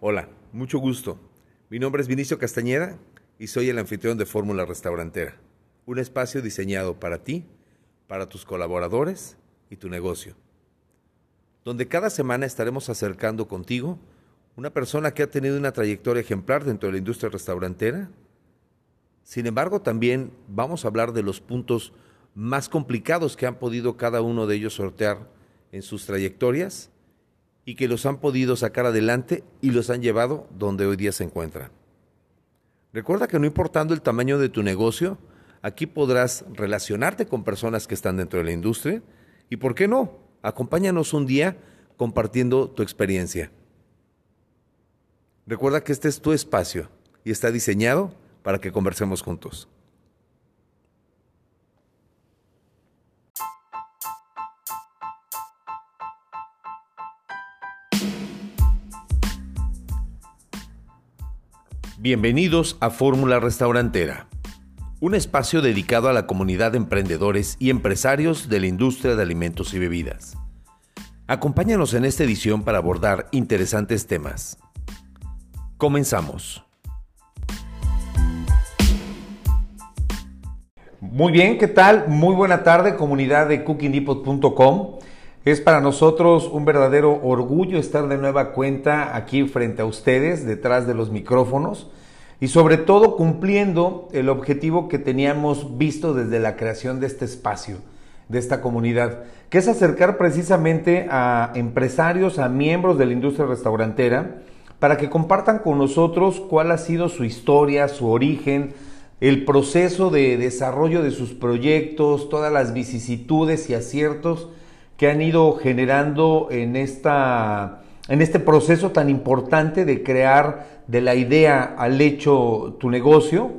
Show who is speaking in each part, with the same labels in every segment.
Speaker 1: Hola, mucho gusto. Mi nombre es Vinicio Castañeda y soy el anfitrión de Fórmula Restaurantera, un espacio diseñado para ti, para tus colaboradores y tu negocio, donde cada semana estaremos acercando contigo una persona que ha tenido una trayectoria ejemplar dentro de la industria restaurantera. Sin embargo, también vamos a hablar de los puntos más complicados que han podido cada uno de ellos sortear en sus trayectorias y que los han podido sacar adelante y los han llevado donde hoy día se encuentran. Recuerda que no importando el tamaño de tu negocio, aquí podrás relacionarte con personas que están dentro de la industria y, ¿por qué no? Acompáñanos un día compartiendo tu experiencia. Recuerda que este es tu espacio y está diseñado para que conversemos juntos. Bienvenidos a Fórmula Restaurantera, un espacio dedicado a la comunidad de emprendedores y empresarios de la industria de alimentos y bebidas. Acompáñanos en esta edición para abordar interesantes temas. Comenzamos. Muy bien, ¿qué tal? Muy buena tarde, comunidad de cookingbdepot.com. Es para nosotros un verdadero orgullo estar de nueva cuenta aquí frente a ustedes, detrás de los micrófonos y sobre todo cumpliendo el objetivo que teníamos visto desde la creación de este espacio, de esta comunidad, que es acercar precisamente a empresarios, a miembros de la industria restaurantera, para que compartan con nosotros cuál ha sido su historia, su origen, el proceso de desarrollo de sus proyectos, todas las vicisitudes y aciertos que han ido generando en, esta, en este proceso tan importante de crear de la idea al hecho tu negocio.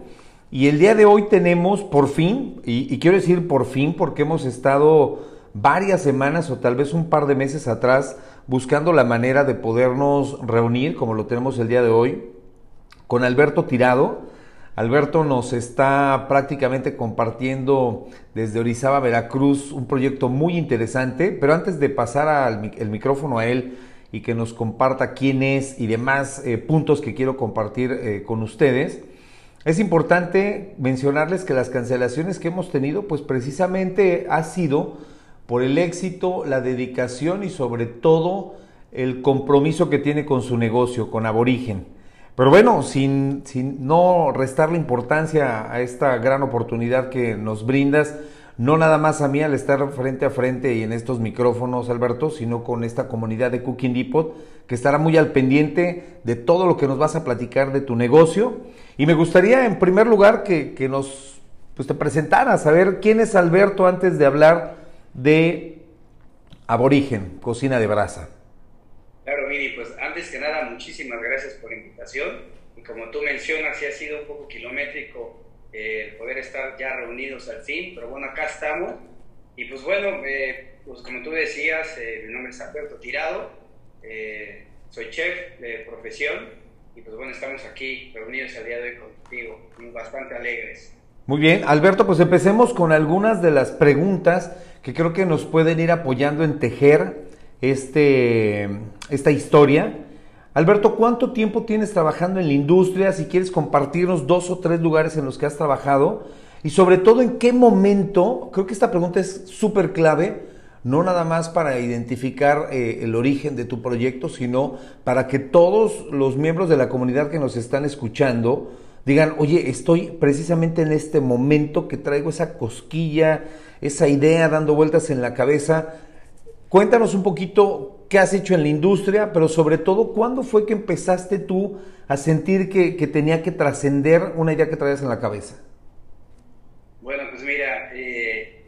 Speaker 1: Y el día de hoy tenemos por fin, y, y quiero decir por fin porque hemos estado varias semanas o tal vez un par de meses atrás buscando la manera de podernos reunir, como lo tenemos el día de hoy, con Alberto Tirado. Alberto nos está prácticamente compartiendo desde Orizaba, Veracruz, un proyecto muy interesante, pero antes de pasar al, el micrófono a él y que nos comparta quién es y demás eh, puntos que quiero compartir eh, con ustedes, es importante mencionarles que las cancelaciones que hemos tenido, pues precisamente ha sido por el éxito, la dedicación y sobre todo el compromiso que tiene con su negocio, con Aborigen. Pero bueno, sin, sin no restarle importancia a esta gran oportunidad que nos brindas, no nada más a mí al estar frente a frente y en estos micrófonos, Alberto, sino con esta comunidad de Cooking Depot, que estará muy al pendiente de todo lo que nos vas a platicar de tu negocio. Y me gustaría, en primer lugar, que, que nos pues, te presentaras, saber quién es Alberto antes de hablar de Aborigen, Cocina de Brasa.
Speaker 2: Claro, Mini, pues antes que nada, muchísimas gracias por la invitación. Y como tú mencionas, sí ha sido un poco kilométrico eh, poder estar ya reunidos al fin, pero bueno, acá estamos. Y pues bueno, eh, pues como tú decías, eh, mi nombre es Alberto Tirado, eh, soy chef de profesión y pues bueno, estamos aquí reunidos el día de hoy contigo, bastante alegres.
Speaker 1: Muy bien, Alberto, pues empecemos con algunas de las preguntas que creo que nos pueden ir apoyando en tejer este, esta historia. Alberto, ¿cuánto tiempo tienes trabajando en la industria? Si quieres compartirnos dos o tres lugares en los que has trabajado y sobre todo en qué momento, creo que esta pregunta es súper clave, no nada más para identificar eh, el origen de tu proyecto, sino para que todos los miembros de la comunidad que nos están escuchando digan, oye, estoy precisamente en este momento que traigo esa cosquilla, esa idea dando vueltas en la cabeza. Cuéntanos un poquito qué has hecho en la industria, pero sobre todo, ¿cuándo fue que empezaste tú a sentir que, tenía que trascender una idea que traías en la cabeza?
Speaker 2: Bueno, pues mira, eh,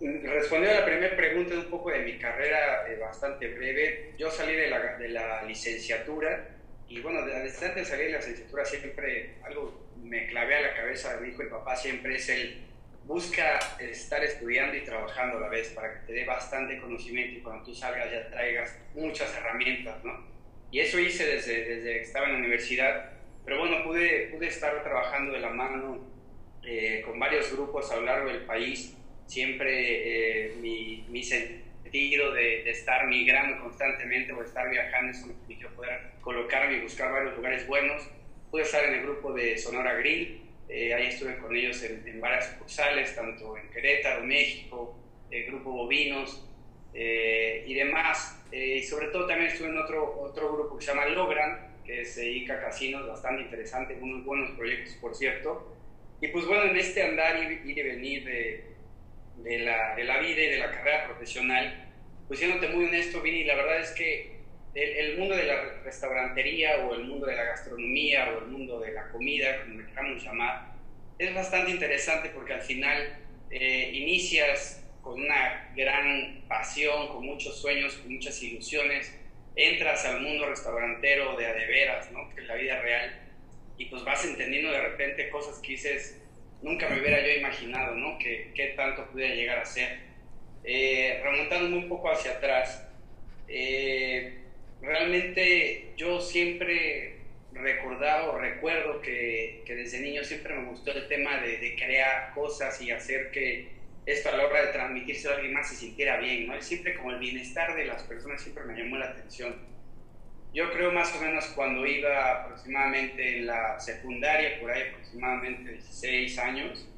Speaker 2: respondiendo a la primera pregunta un poco de mi carrera eh, bastante breve, yo salí de la, de la licenciatura y bueno, antes de salir de la licenciatura siempre algo me clavé a la cabeza, me dijo el papá, siempre es el busca estar estudiando y trabajando a la vez para que te dé bastante conocimiento y cuando tú salgas ya traigas muchas herramientas, ¿no? Y eso hice desde, desde que estaba en la universidad, pero bueno, pude, pude estar trabajando de la mano eh, con varios grupos a lo largo del país. Siempre eh, mi, sentido de, estar migrando constantemente o estar viajando, eso me permitió poder colocarme y buscar varios lugares buenos. Pude estar en el grupo de Sonora Grill, eh, ahí estuve con ellos en, varias sucursales, tanto en Querétaro, México, el grupo Bovinos eh, y demás. Eh, y sobre todo también estuve en otro, otro grupo que se llama Logran, que se dedica a casinos, bastante interesante, unos buenos proyectos, por cierto. Y pues bueno, en este andar y y venir de, de, la, de la vida y de la carrera profesional, pues siéndote muy honesto, Vini, la verdad es que el, mundo de la restaurantería o el mundo de la gastronomía o el mundo de la comida, como le queramos llamar, es bastante interesante porque al final eh, inicias con una gran pasión, con muchos sueños, con muchas ilusiones, entras al mundo restaurantero de a de veras, ¿no? que es la vida real, y pues vas entendiendo de repente cosas que dices, nunca me hubiera yo imaginado, ¿no? Que, qué tanto pudiera llegar a ser. Eh, remontándome un poco hacia atrás, eh, realmente yo siempre recordaba o recuerdo que, que, desde niño siempre me gustó el tema de, de, crear cosas y hacer que esto a la hora de transmitirse a alguien más se sintiera bien, ¿no? Siempre como el bienestar de las personas siempre me llamó la atención. Yo creo más o menos cuando iba aproximadamente en la secundaria, por ahí aproximadamente 16 años,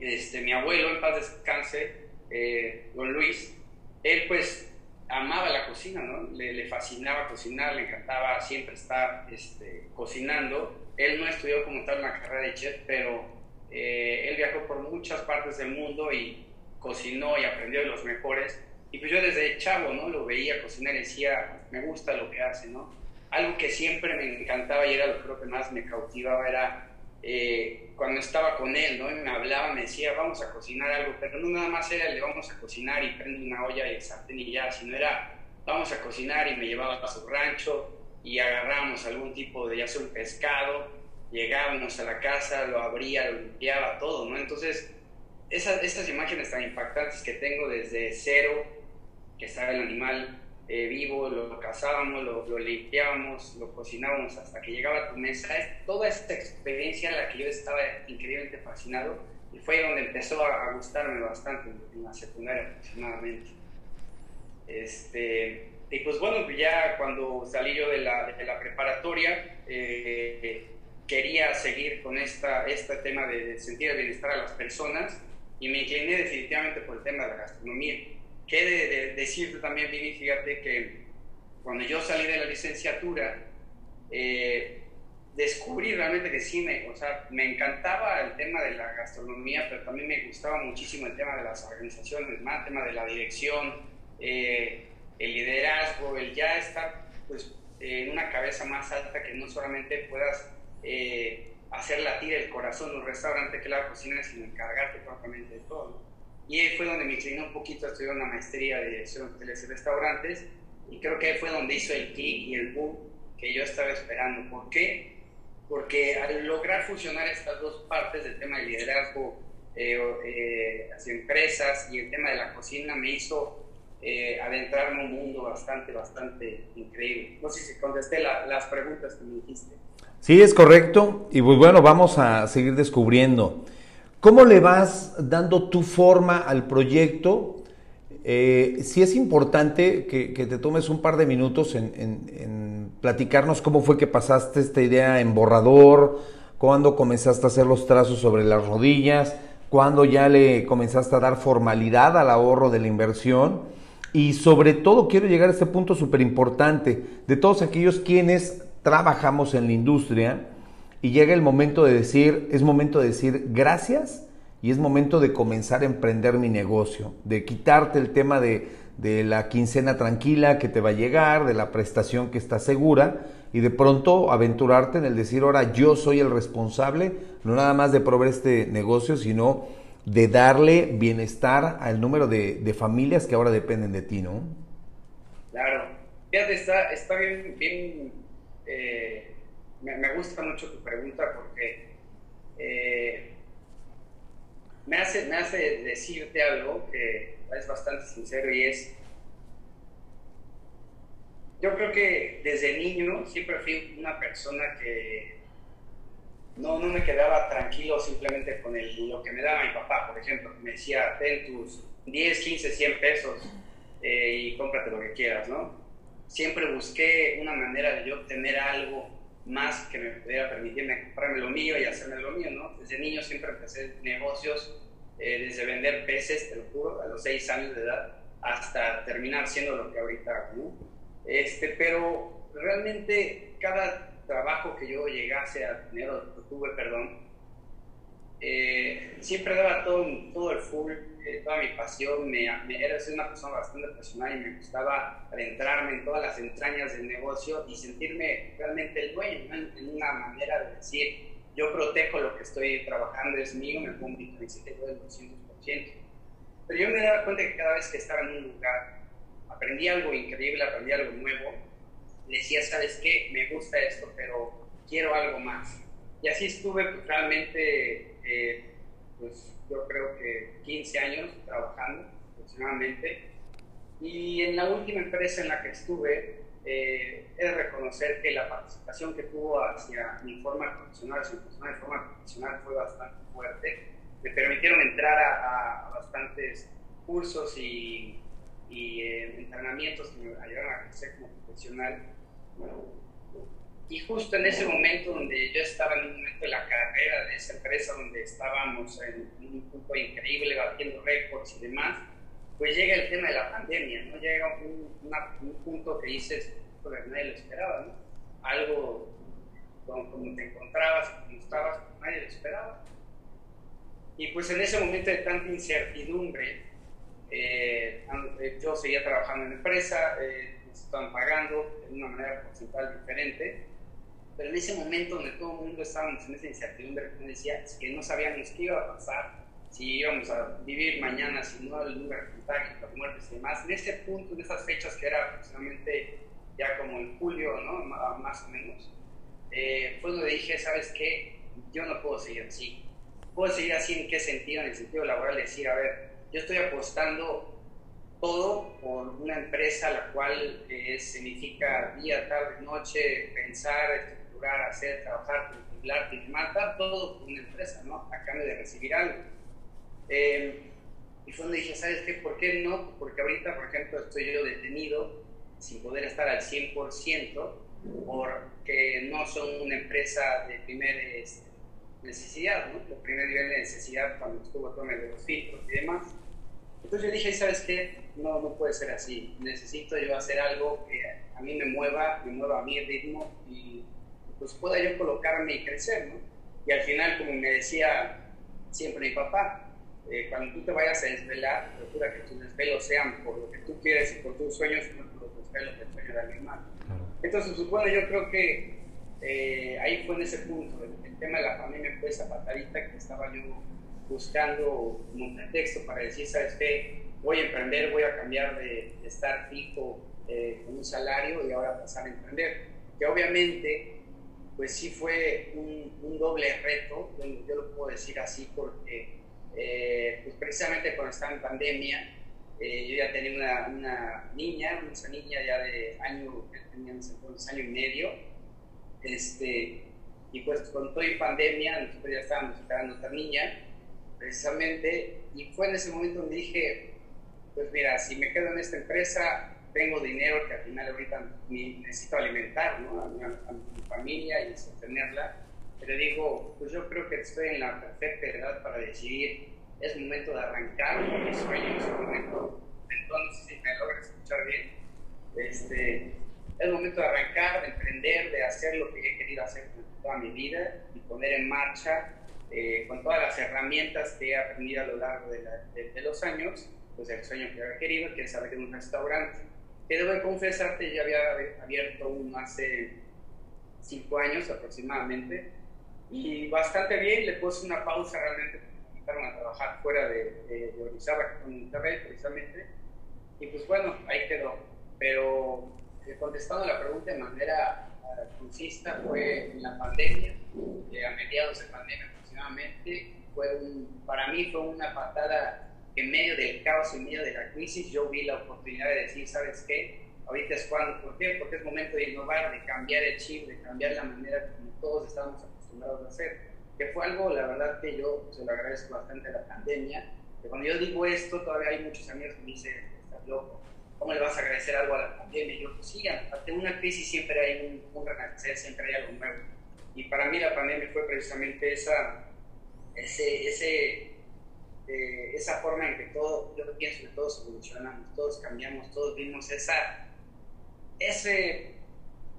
Speaker 2: este, mi abuelo, en paz descanse, eh, don Luis, él pues amaba la cocina, ¿no? Le, fascinaba cocinar, le encantaba siempre estar este, cocinando. Él no estudió como tal una carrera de chef, pero eh, él viajó por muchas partes del mundo y cocinó y aprendió de los mejores. Y pues yo desde chavo, ¿no? Lo veía cocinar y decía, me gusta lo que hace, ¿no? Algo que siempre me encantaba y era lo que más me cautivaba era eh, cuando estaba con él, ¿no? Me hablaba, me decía, vamos a cocinar algo, pero no nada más era el de vamos a cocinar y prende una olla y el sartén y ya, sino era vamos a cocinar y me llevaba a su rancho y agarrábamos algún tipo de, ya sea un pescado, llegábamos a la casa, lo abría, lo limpiaba, todo, ¿no? Entonces, esas, imágenes tan impactantes que tengo desde cero, que estaba el animal eh, vivo, lo, cazábamos, lo, limpiábamos, lo cocinábamos hasta que llegaba a tu mesa. Es toda esta experiencia en la que yo estaba increíblemente fascinado y fue donde empezó a, gustarme bastante en la secundaria aproximadamente. Este, y pues bueno, ya cuando salí yo de la, de la preparatoria, eh, quería seguir con esta, este tema de, de sentir el bienestar a las personas y me incliné definitivamente por el tema de la gastronomía que de, decirte también, Vivi, fíjate que cuando yo salí de la licenciatura, eh, descubrí realmente que sí, me, o sea, me encantaba el tema de la gastronomía, pero también me gustaba muchísimo el tema de las organizaciones, más el tema de la dirección, eh, el liderazgo, el ya estar pues, en una cabeza más alta que no solamente puedas eh, hacer latir el corazón de un restaurante que la cocina, sino encargarte propiamente de todo. Y ahí fue donde me incliné un poquito a estudiar una maestría de dirección de hoteles y restaurantes. Y creo que ahí fue donde hizo el clic y el boom que yo estaba esperando. ¿Por qué? Porque al lograr fusionar estas dos partes del tema del liderazgo eh, eh, hacia empresas y el tema de la cocina me hizo eh, adentrarme en un mundo bastante, bastante increíble. No sé si contesté las preguntas que me dijiste.
Speaker 1: Sí, es correcto. Y pues bueno, vamos a seguir descubriendo. ¿Cómo le vas dando tu forma al proyecto? Eh, sí es importante que, te tomes un par de minutos en, platicarnos cómo fue que pasaste esta idea en borrador, cuándo comenzaste a hacer los trazos sobre las rodillas, cuándo ya le comenzaste a dar formalidad al ahorro de la inversión y sobre todo quiero llegar a este punto súper importante de todos aquellos quienes trabajamos en la industria y llega el momento de decir, es momento de decir gracias y es momento de comenzar a emprender mi negocio, de quitarte el tema de, de la quincena tranquila que te va a llegar, de la prestación que está segura y de pronto aventurarte en el decir, ahora yo soy el responsable, no nada más de proveer este negocio, sino de darle bienestar al número de, familias que ahora dependen de ti, ¿no?
Speaker 2: Claro. Fíjate, está, está bien, bien eh, me, gusta mucho tu pregunta porque eh, me, hace, me hace decirte algo que es bastante sincero y es, yo creo que desde niño siempre fui una persona que no, no me quedaba tranquilo simplemente con el, lo que me daba mi papá, por ejemplo, me decía, ten tus 10, 15, 100 pesos eh, y cómprate lo que quieras, ¿no? Siempre busqué una manera de yo obtener algo más que me pudiera permitirme comprarme lo mío y hacerme lo mío, ¿no? Desde niño siempre empecé negocios, eh, desde vender peces, te lo juro, a los seis años de edad, hasta terminar siendo lo que ahorita hago, Este, pero realmente cada trabajo que yo llegase a tener, o tuve, perdón, eh, siempre daba todo, todo el full, eh, toda mi pasión, me, era una persona bastante profesional y me gustaba adentrarme en todas las entrañas del negocio y sentirme realmente el dueño, en una manera de decir, yo protejo lo que estoy trabajando, es mío, me pongo mi camiseta del 200%. Pero yo me daba cuenta que cada vez que estaba en un lugar, aprendí algo increíble, aprendí algo nuevo, decía, ¿sabes qué? Me gusta esto, pero quiero algo más. Y así estuve pues, realmente, eh, pues yo creo que 15 años trabajando aproximadamente. Y en la última empresa en la que estuve, eh, he de reconocer que la participación que tuvo hacia mi forma profesional, hacia mi persona de forma profesional fue bastante fuerte. Me permitieron entrar a, bastantes cursos y, y eh, entrenamientos que me ayudaron a crecer como profesional. Y justo en ese momento donde yo estaba en un momento de la carrera de esa empresa, donde estábamos en un punto increíble, batiendo récords y demás, pues llega el tema de la pandemia, ¿no? Llega un, un punto que dices, pues nadie lo esperaba, ¿no? Algo como, te encontrabas, como estabas, nadie lo esperaba. Y pues en ese momento de tanta incertidumbre, eh, yo seguía trabajando en la empresa, eh, estaban pagando de una manera porcentual diferente, pero en ese momento donde todo el mundo estábamos en esa incertidumbre, que decía que no sabíamos qué iba a pasar, si íbamos a vivir mañana, si no el número de las muertes y demás, en ese punto, en esas fechas que era aproximadamente ya como en julio, ¿no? más o menos, eh, fue donde dije, ¿sabes qué? Yo no puedo seguir así. ¿Puedo seguir así en qué sentido? En el sentido laboral, decir, a ver, yo estoy apostando todo por una empresa la cual eh, significa día, tarde, noche, pensar, hacer, trabajar, y matar todo por una empresa, ¿no? A cambio de recibir algo. Eh, y fue donde dije, ¿sabes qué? ¿Por qué no? Porque ahorita, por ejemplo, estoy yo detenido sin poder estar al 100% porque no son una empresa de primera este, necesidad, ¿no? El primer nivel de necesidad cuando estuvo todo el de los filtros y demás. Entonces yo dije, ¿sabes qué? No, no puede ser así. Necesito yo hacer algo que a mí me mueva, me mueva a mi ritmo y pues pueda yo colocarme y crecer, ¿no? Y al final, como me decía siempre mi papá, eh, cuando tú te vayas a desvelar, procura que tus desvelos sean por lo que tú quieres y por tus sueños, no por los desvelos del sueño de alguien más. Entonces, supone, yo creo que eh, ahí fue en ese punto, el, tema de la familia fue esa patadita que estaba yo buscando como un pretexto para decir, ¿sabes qué? Voy a emprender, voy a cambiar de, estar fijo eh, con un salario y ahora pasar a emprender. Que obviamente pues sí fue un, doble reto, yo lo puedo decir así porque eh, pues precisamente cuando estaba en pandemia, eh, yo ya tenía una, una, niña, una niña ya de año, entonces año y medio, este, y pues con todo y pandemia, nosotros ya estábamos esperando otra niña, precisamente, y fue en ese momento donde dije, pues mira, si me quedo en esta empresa, tengo dinero que al final ahorita necesito alimentar ¿no? a, mi, familia y sostenerla, pero digo, pues yo creo que estoy en la perfecta edad para decidir, es momento de arrancar mis sueños, momento, entonces si me logras escuchar bien, este, es momento de arrancar, de emprender, de hacer lo que he querido hacer toda mi vida y poner en marcha eh, con todas las herramientas que he aprendido a lo largo de, de los años, pues el sueño que he querido, que es abrir un restaurante que debo confesarte, ya había abierto uno hace cinco años aproximadamente. Y bastante bien, le puse una pausa realmente porque a trabajar fuera de, de, de Orizaba, con Monterrey precisamente, y pues bueno, ahí quedó. Pero eh, contestando la pregunta de manera uh, concisa, fue en la pandemia, eh, a mediados de pandemia aproximadamente, fue un, para mí fue una patada en medio del caos, en medio de la crisis, yo vi la oportunidad de decir, ¿sabes qué? Ahorita es cuando, ¿por qué? Porque es momento de innovar, de cambiar el chip, de cambiar la manera como todos estamos acostumbrados a hacer. Que fue algo, la verdad, que yo se lo agradezco bastante a la pandemia. Que cuando yo digo esto, todavía hay muchos amigos que me dicen, estás loco. ¿cómo le vas a agradecer algo a la pandemia? Y yo, pues sí, ante una crisis siempre hay un, un renacer, siempre hay algo nuevo. Y para mí la pandemia fue precisamente esa, ese, ese eh, esa forma en que todo, yo pienso que todos evolucionamos, todos cambiamos, todos vimos esa, ese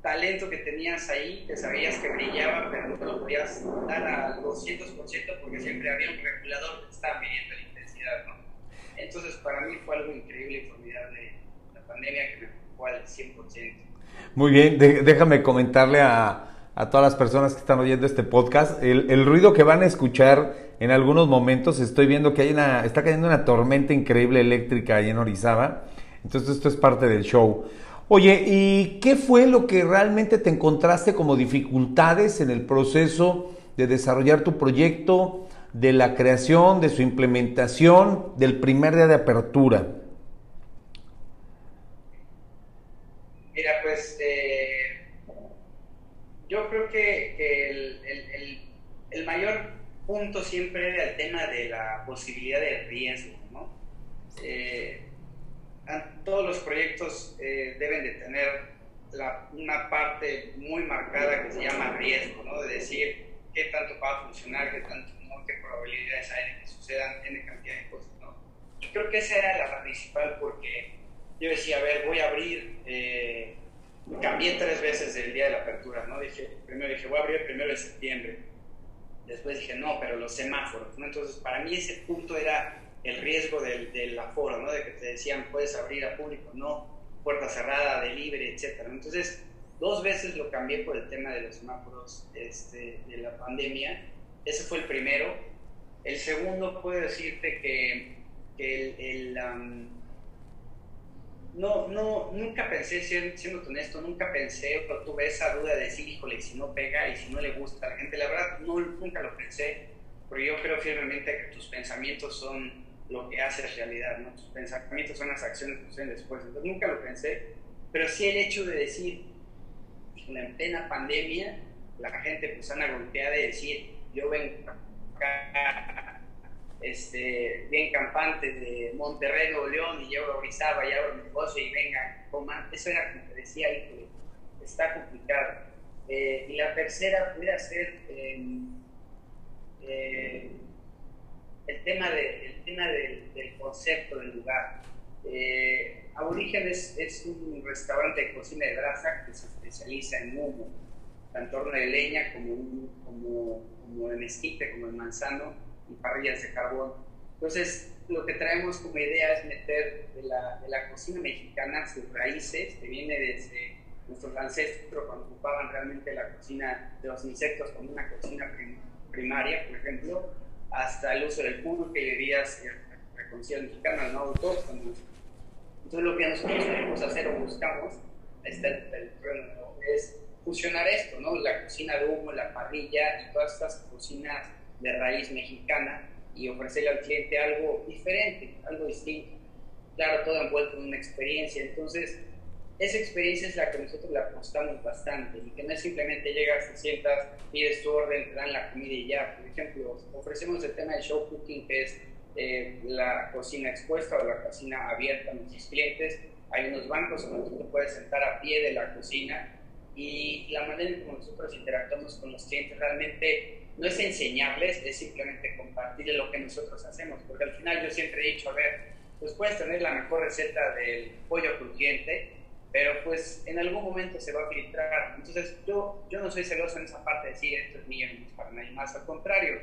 Speaker 2: talento que tenías ahí, que sabías que brillaba, pero no lo podías dar al 200% porque siempre había un regulador que estaba midiendo la intensidad, ¿no? Entonces, para mí fue algo increíble y formidable la pandemia que me ocupó al 100%.
Speaker 1: Muy bien, déjame comentarle a, a, todas las personas que están oyendo este podcast, el, ruido que van a escuchar en algunos momentos, estoy viendo que hay una, está cayendo una tormenta increíble eléctrica ahí en Orizaba, entonces esto es parte del show. Oye, ¿y qué fue lo que realmente te encontraste como dificultades en el proceso de desarrollar tu proyecto, de la creación, de su implementación, del primer día de apertura?
Speaker 2: Mira, pues eh, yo creo que, el, el, mayor punto siempre era el tema de la posibilidad de riesgo, ¿no? Eh, todos los proyectos eh, deben de tener una parte muy marcada que se llama riesgo, ¿no? De decir qué tanto va a funcionar, qué tanto no, qué probabilidades hay de que sucedan en cantidad de cosas, ¿no? Y creo que esa era la principal porque yo decía, a ver, voy a abrir, eh, cambié tres veces el día de la apertura, ¿no? Dije, primero dije, voy a abrir el primero de septiembre. Después dije, no, pero los semáforos, ¿no? Entonces, para mí ese punto era el riesgo del, del, aforo, ¿no? De que te decían, puedes abrir a público, no, puerta cerrada, delivery, etc. Entonces, dos veces lo cambié por el tema de los semáforos este, de la pandemia. Ese fue el primero. El segundo, puedo decirte que, el... no, no, nunca pensé, siendo, honesto, nunca pensé, pero tuve esa duda de decir, híjole, si no pega y si no le gusta a la gente, la verdad, no, nunca lo pensé, porque yo creo firmemente que tus pensamientos son lo que haces realidad, ¿no? Tus pensamientos son las acciones que suceden después. Entonces nunca lo pensé, pero sí el hecho de decir, en plena pandemia, la gente pues anda golpeada de decir, yo vengo acá, este, bien campante de Monterrey, Nuevo León, y llevo a Orizaba, y abro mi negocio, y venga, coman. Eso era como te decía, que está complicado. Eh, y la tercera pudiera ser... Em, eh, el tema, de, el tema del, del concepto del lugar. Eh, Aborígenes es un restaurante de cocina de grasa que se especializa en humo, tanto horno de leña como, como, como en esquite, como en manzano y parrillas de carbón. Entonces, lo que traemos como idea es meter de la, de la cocina mexicana sus raíces, que viene desde nuestros ancestros cuando ocupaban realmente la cocina de los insectos como una cocina primaria, por ejemplo, hasta el uso del puro que dirías la cocina mexicana, no autóctono. Entonces lo que nosotros queremos hacer o buscamos este, el, es fusionar esto, ¿no? la cocina de humo, la parrilla y todas estas cocinas de raíz mexicana y ofrecerle al cliente algo diferente, algo distinto. Claro, todo envuelto en una experiencia. Entonces, esa experiencia es la que nosotros le apostamos bastante y que no es simplemente llegas, te sientas, pides tu orden, te dan la comida y ya. Por ejemplo, ofrecemos el tema de show cooking, que es eh, la cocina expuesta o la cocina abierta a nuestros clientes. Hay unos bancos donde tú te puedes sentar a pie de la cocina y la manera en que nosotros interactuamos con los clientes realmente no es enseñarles, es simplemente compartir lo que nosotros hacemos, porque al final yo siempre he dicho, a ver, pues puedes tener la mejor receta del pollo crujiente, pero pues en algún momento se va a filtrar. Entonces yo, yo no soy celoso en esa parte de decir esto es mío y es para nadie más, al contrario,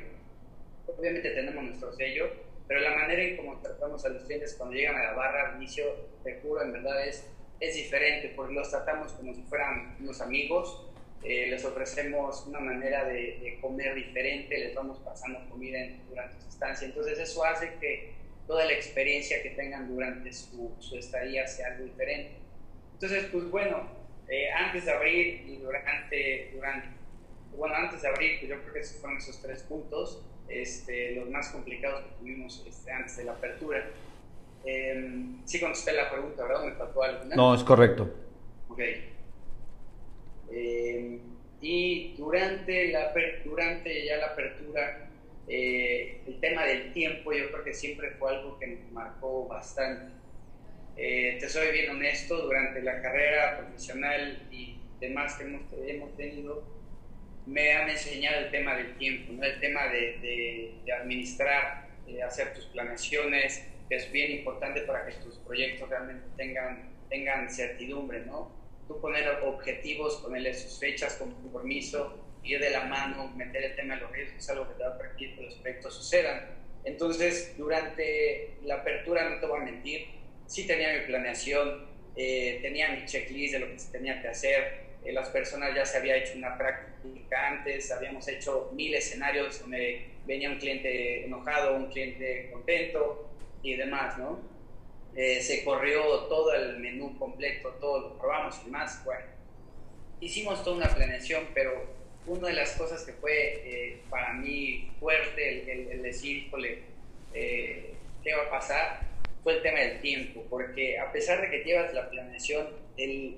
Speaker 2: obviamente tenemos nuestro sello, pero la manera en cómo tratamos a los clientes cuando llegan a la barra al inicio, te juro, en verdad es, es diferente, porque los tratamos como si fueran unos amigos, eh, les ofrecemos una manera de, de, comer diferente, les vamos pasando comida durante su estancia, entonces eso hace que toda la experiencia que tengan durante su, su estadía sea algo diferente. Entonces, pues bueno, eh, antes de abrir y durante, durante, bueno, antes de abrir, pues yo creo que esos fueron esos tres puntos, este, los más complicados que tuvimos este, antes de la apertura. Eh, sí contesté la pregunta, ¿verdad? ¿Me faltó algo?
Speaker 1: No, es correcto.
Speaker 2: Ok. Eh, y durante, la, durante ya la apertura, eh, el tema del tiempo yo creo que siempre fue algo que me marcó bastante Eh, te soy bien honesto, durante la carrera profesional y demás que hemos, hemos tenido, me han enseñado el tema del tiempo, ¿no? el tema de, de, administrar, de hacer tus planeaciones, que es bien importante para que tus proyectos realmente tengan, tengan certidumbre, ¿no? Tú poner objetivos, ponerle sus fechas con compromiso, ir de la mano, meter el tema de los riesgos, es algo que te va a permitir que los proyectos sucedan. Entonces, durante la apertura, no te voy a mentir, sí tenía mi planeación, eh, tenía mi checklist de lo que se tenía que hacer, eh, las personas ya se había hecho una práctica antes, habíamos hecho mil escenarios donde venía un cliente enojado, un cliente contento y demás, ¿no? Eh, se corrió todo el menú completo, todo lo probamos y demás, bueno, hicimos toda una planeación, pero una de las cosas que fue eh, para mí fuerte el, el, decir, híjole, eh, ¿qué va a pasar? Fue el tema del tiempo, porque a pesar de que llevas la planeación, el,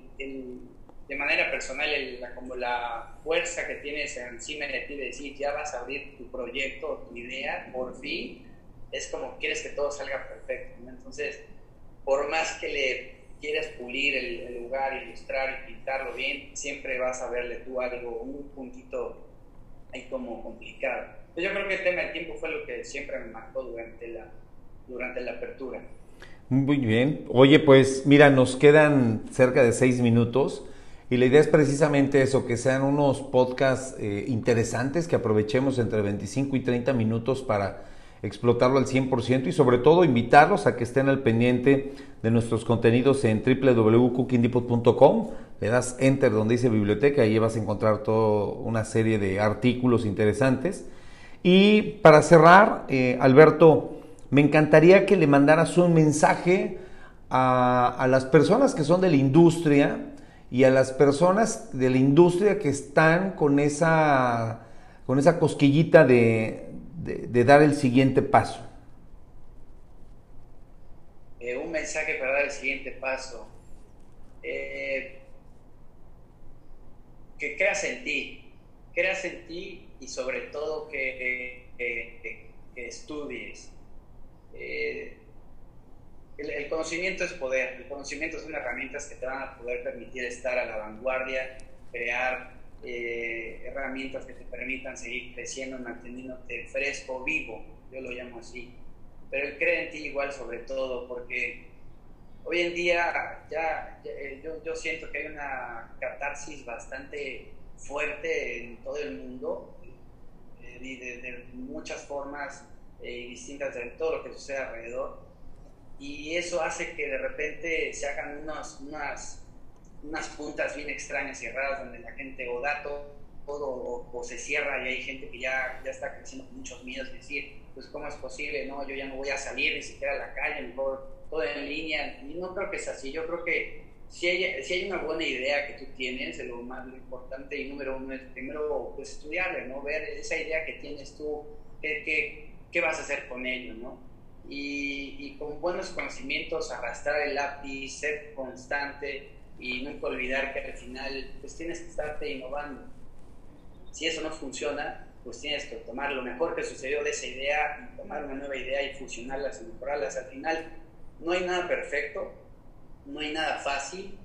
Speaker 2: de manera personal, la, como la fuerza que tienes encima de ti de decir, ya vas a abrir tu proyecto, tu idea, por fin, es como quieres que todo salga perfecto. Entonces, por más que le quieres pulir el, lugar, ilustrar y pintarlo bien, siempre vas a verle tú algo, un puntito ahí como complicado. Yo creo que el tema del tiempo fue lo que siempre me marcó durante la, durante la apertura.
Speaker 1: Muy bien. Oye, pues mira, nos quedan cerca de seis minutos y la idea es precisamente eso, que sean unos podcasts eh, interesantes, que aprovechemos entre 25 y 30 minutos para explotarlo al 100% y sobre todo invitarlos a que estén al pendiente de nuestros contenidos en www.cookingbdepot.com. Le das enter donde dice biblioteca y ahí vas a encontrar toda una serie de artículos interesantes. Y para cerrar, eh, Alberto, me encantaría que le mandaras un mensaje a, a las personas que son de la industria y a las personas de la industria que están con esa, con esa cosquillita de, de, dar el siguiente paso?
Speaker 2: Eh, un mensaje para dar el siguiente paso. Eh, que creas en ti, creas en ti y sobre todo que, estudies. Eh, el, conocimiento es poder, el conocimiento es una herramienta que te van a poder permitir estar a la vanguardia, crear eh, herramientas que te permitan seguir creciendo, manteniéndote fresco, vivo, yo lo llamo así. Pero él cree en ti igual sobre todo, porque hoy en día ya, eh, yo, siento que hay una catarsis bastante fuerte en todo el mundo, eh, y de, muchas formas y distintas de todo lo que sucede alrededor. Y eso hace que de repente se hagan unos, unas unas puntas bien extrañas y raras donde la gente o da todo, o, se cierra y hay gente que ya, ya está creciendo con muchos miedos, decir, pues cómo es posible, no, yo ya no voy a salir ni siquiera a la calle, mejor todo en línea, y no creo que es así, yo creo que si hay, si hay una buena idea que tú tienes, lo más importante y número uno es primero pues estudiarla, ¿no? ver esa idea que tienes tú, qué, qué, qué vas a hacer con ello, ¿no? Y, y, con buenos conocimientos arrastrar el lápiz, ser constante, y nunca olvidar que al final pues tienes que estarte innovando. Si eso no funciona, pues tienes que tomar lo mejor que sucedió de esa idea, y tomar una nueva idea y fusionarlas y mejorarlas. Al final no hay nada perfecto, no hay nada fácil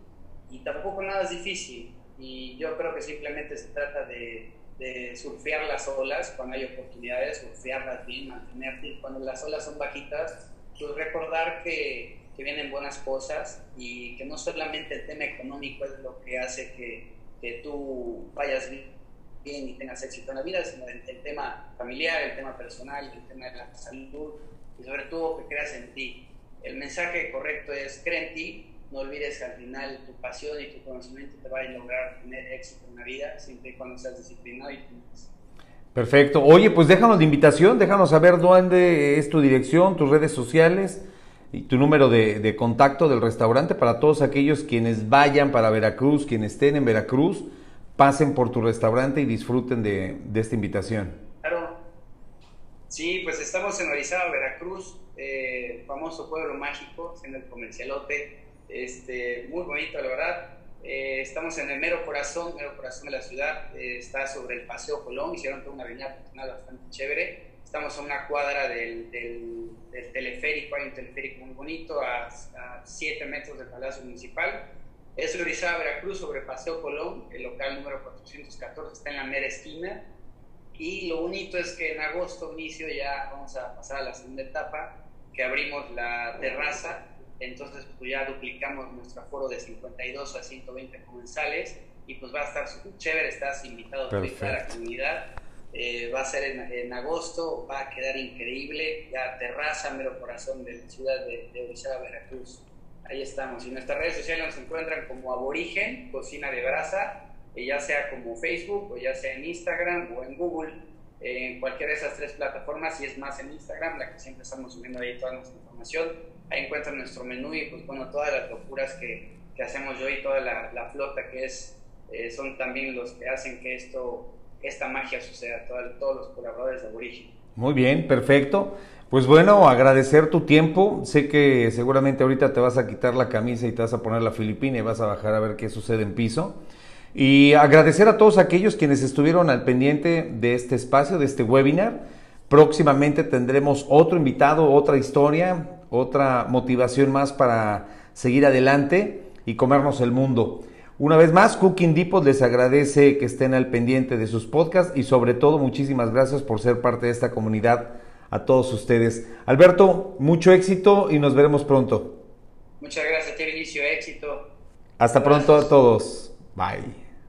Speaker 2: y tampoco nada es difícil. Y yo creo que simplemente se trata de, de surfear las olas cuando hay oportunidades, surfearlas bien, mantenerte. Cuando las olas son bajitas, pues recordar que que vienen buenas cosas y que no solamente el tema económico es lo que hace que, que tú vayas bien y tengas éxito en la vida, sino el, tema familiar, el tema personal, el tema de la salud y sobre todo que creas en ti. El mensaje correcto es cree en ti, no olvides que al final tu pasión y tu conocimiento te van a lograr tener éxito en la vida siempre y cuando seas disciplinado y
Speaker 1: Perfecto. Oye, pues déjanos la invitación, déjanos saber dónde es tu dirección, tus redes sociales y tu número de, contacto del restaurante para todos aquellos quienes vayan para Veracruz, quienes estén en Veracruz, pasen por tu restaurante y disfruten de, esta invitación.
Speaker 2: Claro. Sí, pues estamos en Orizaba, Veracruz, eh, famoso pueblo mágico, en el comercialote, este, muy bonito, la verdad. Eh, estamos en el mero corazón, mero corazón de la ciudad, eh, está sobre el Paseo Colón, hicieron toda una avenida bastante chévere Estamos a una cuadra del, del, teleférico, hay un teleférico muy bonito, a, 7 metros del Palacio Municipal. Es Orizaba, Veracruz, sobre Paseo Colón, el local número 414 está en la mera esquina. Y lo bonito es que en agosto, inicio, ya vamos a pasar a la segunda etapa, que abrimos la terraza, entonces pues ya duplicamos nuestro aforo de 52 a 120 comensales y pues va a estar chévere, estás invitado a la comunidad. Eh, va a ser en, agosto, va a quedar increíble, ya terraza, mero corazón de la ciudad de, de Veracruz. Ahí estamos. Y nuestras redes sociales nos encuentran como Aborigen, Cocina de Brasa, eh, ya sea como Facebook o ya sea en Instagram o en Google, eh, en cualquiera de esas tres plataformas, y es más en Instagram, la que siempre estamos subiendo ahí toda nuestra información. Ahí encuentran nuestro menú y pues bueno, todas las locuras que, que hacemos yo y toda la, la flota que es son también los que hacen que esto, esta magia suceda, todos los colaboradores de Aborigen.
Speaker 1: Muy bien, perfecto. Pues bueno, agradecer tu tiempo. Sé que seguramente ahorita te vas a quitar la camisa y te vas a poner la filipina y vas a bajar a ver qué sucede en piso. Y agradecer a todos aquellos quienes estuvieron al pendiente de este espacio, de este webinar. Próximamente tendremos otro invitado, otra historia, otra motivación más para seguir adelante y comernos el mundo. Una vez más, Cooking Depot les agradece que estén al pendiente de sus podcasts y sobre todo muchísimas gracias por ser parte de esta comunidad a todos ustedes. Alberto, mucho éxito y nos veremos pronto.
Speaker 2: Muchas gracias, Vinicio, éxito.
Speaker 1: Hasta pronto a todos. Bye.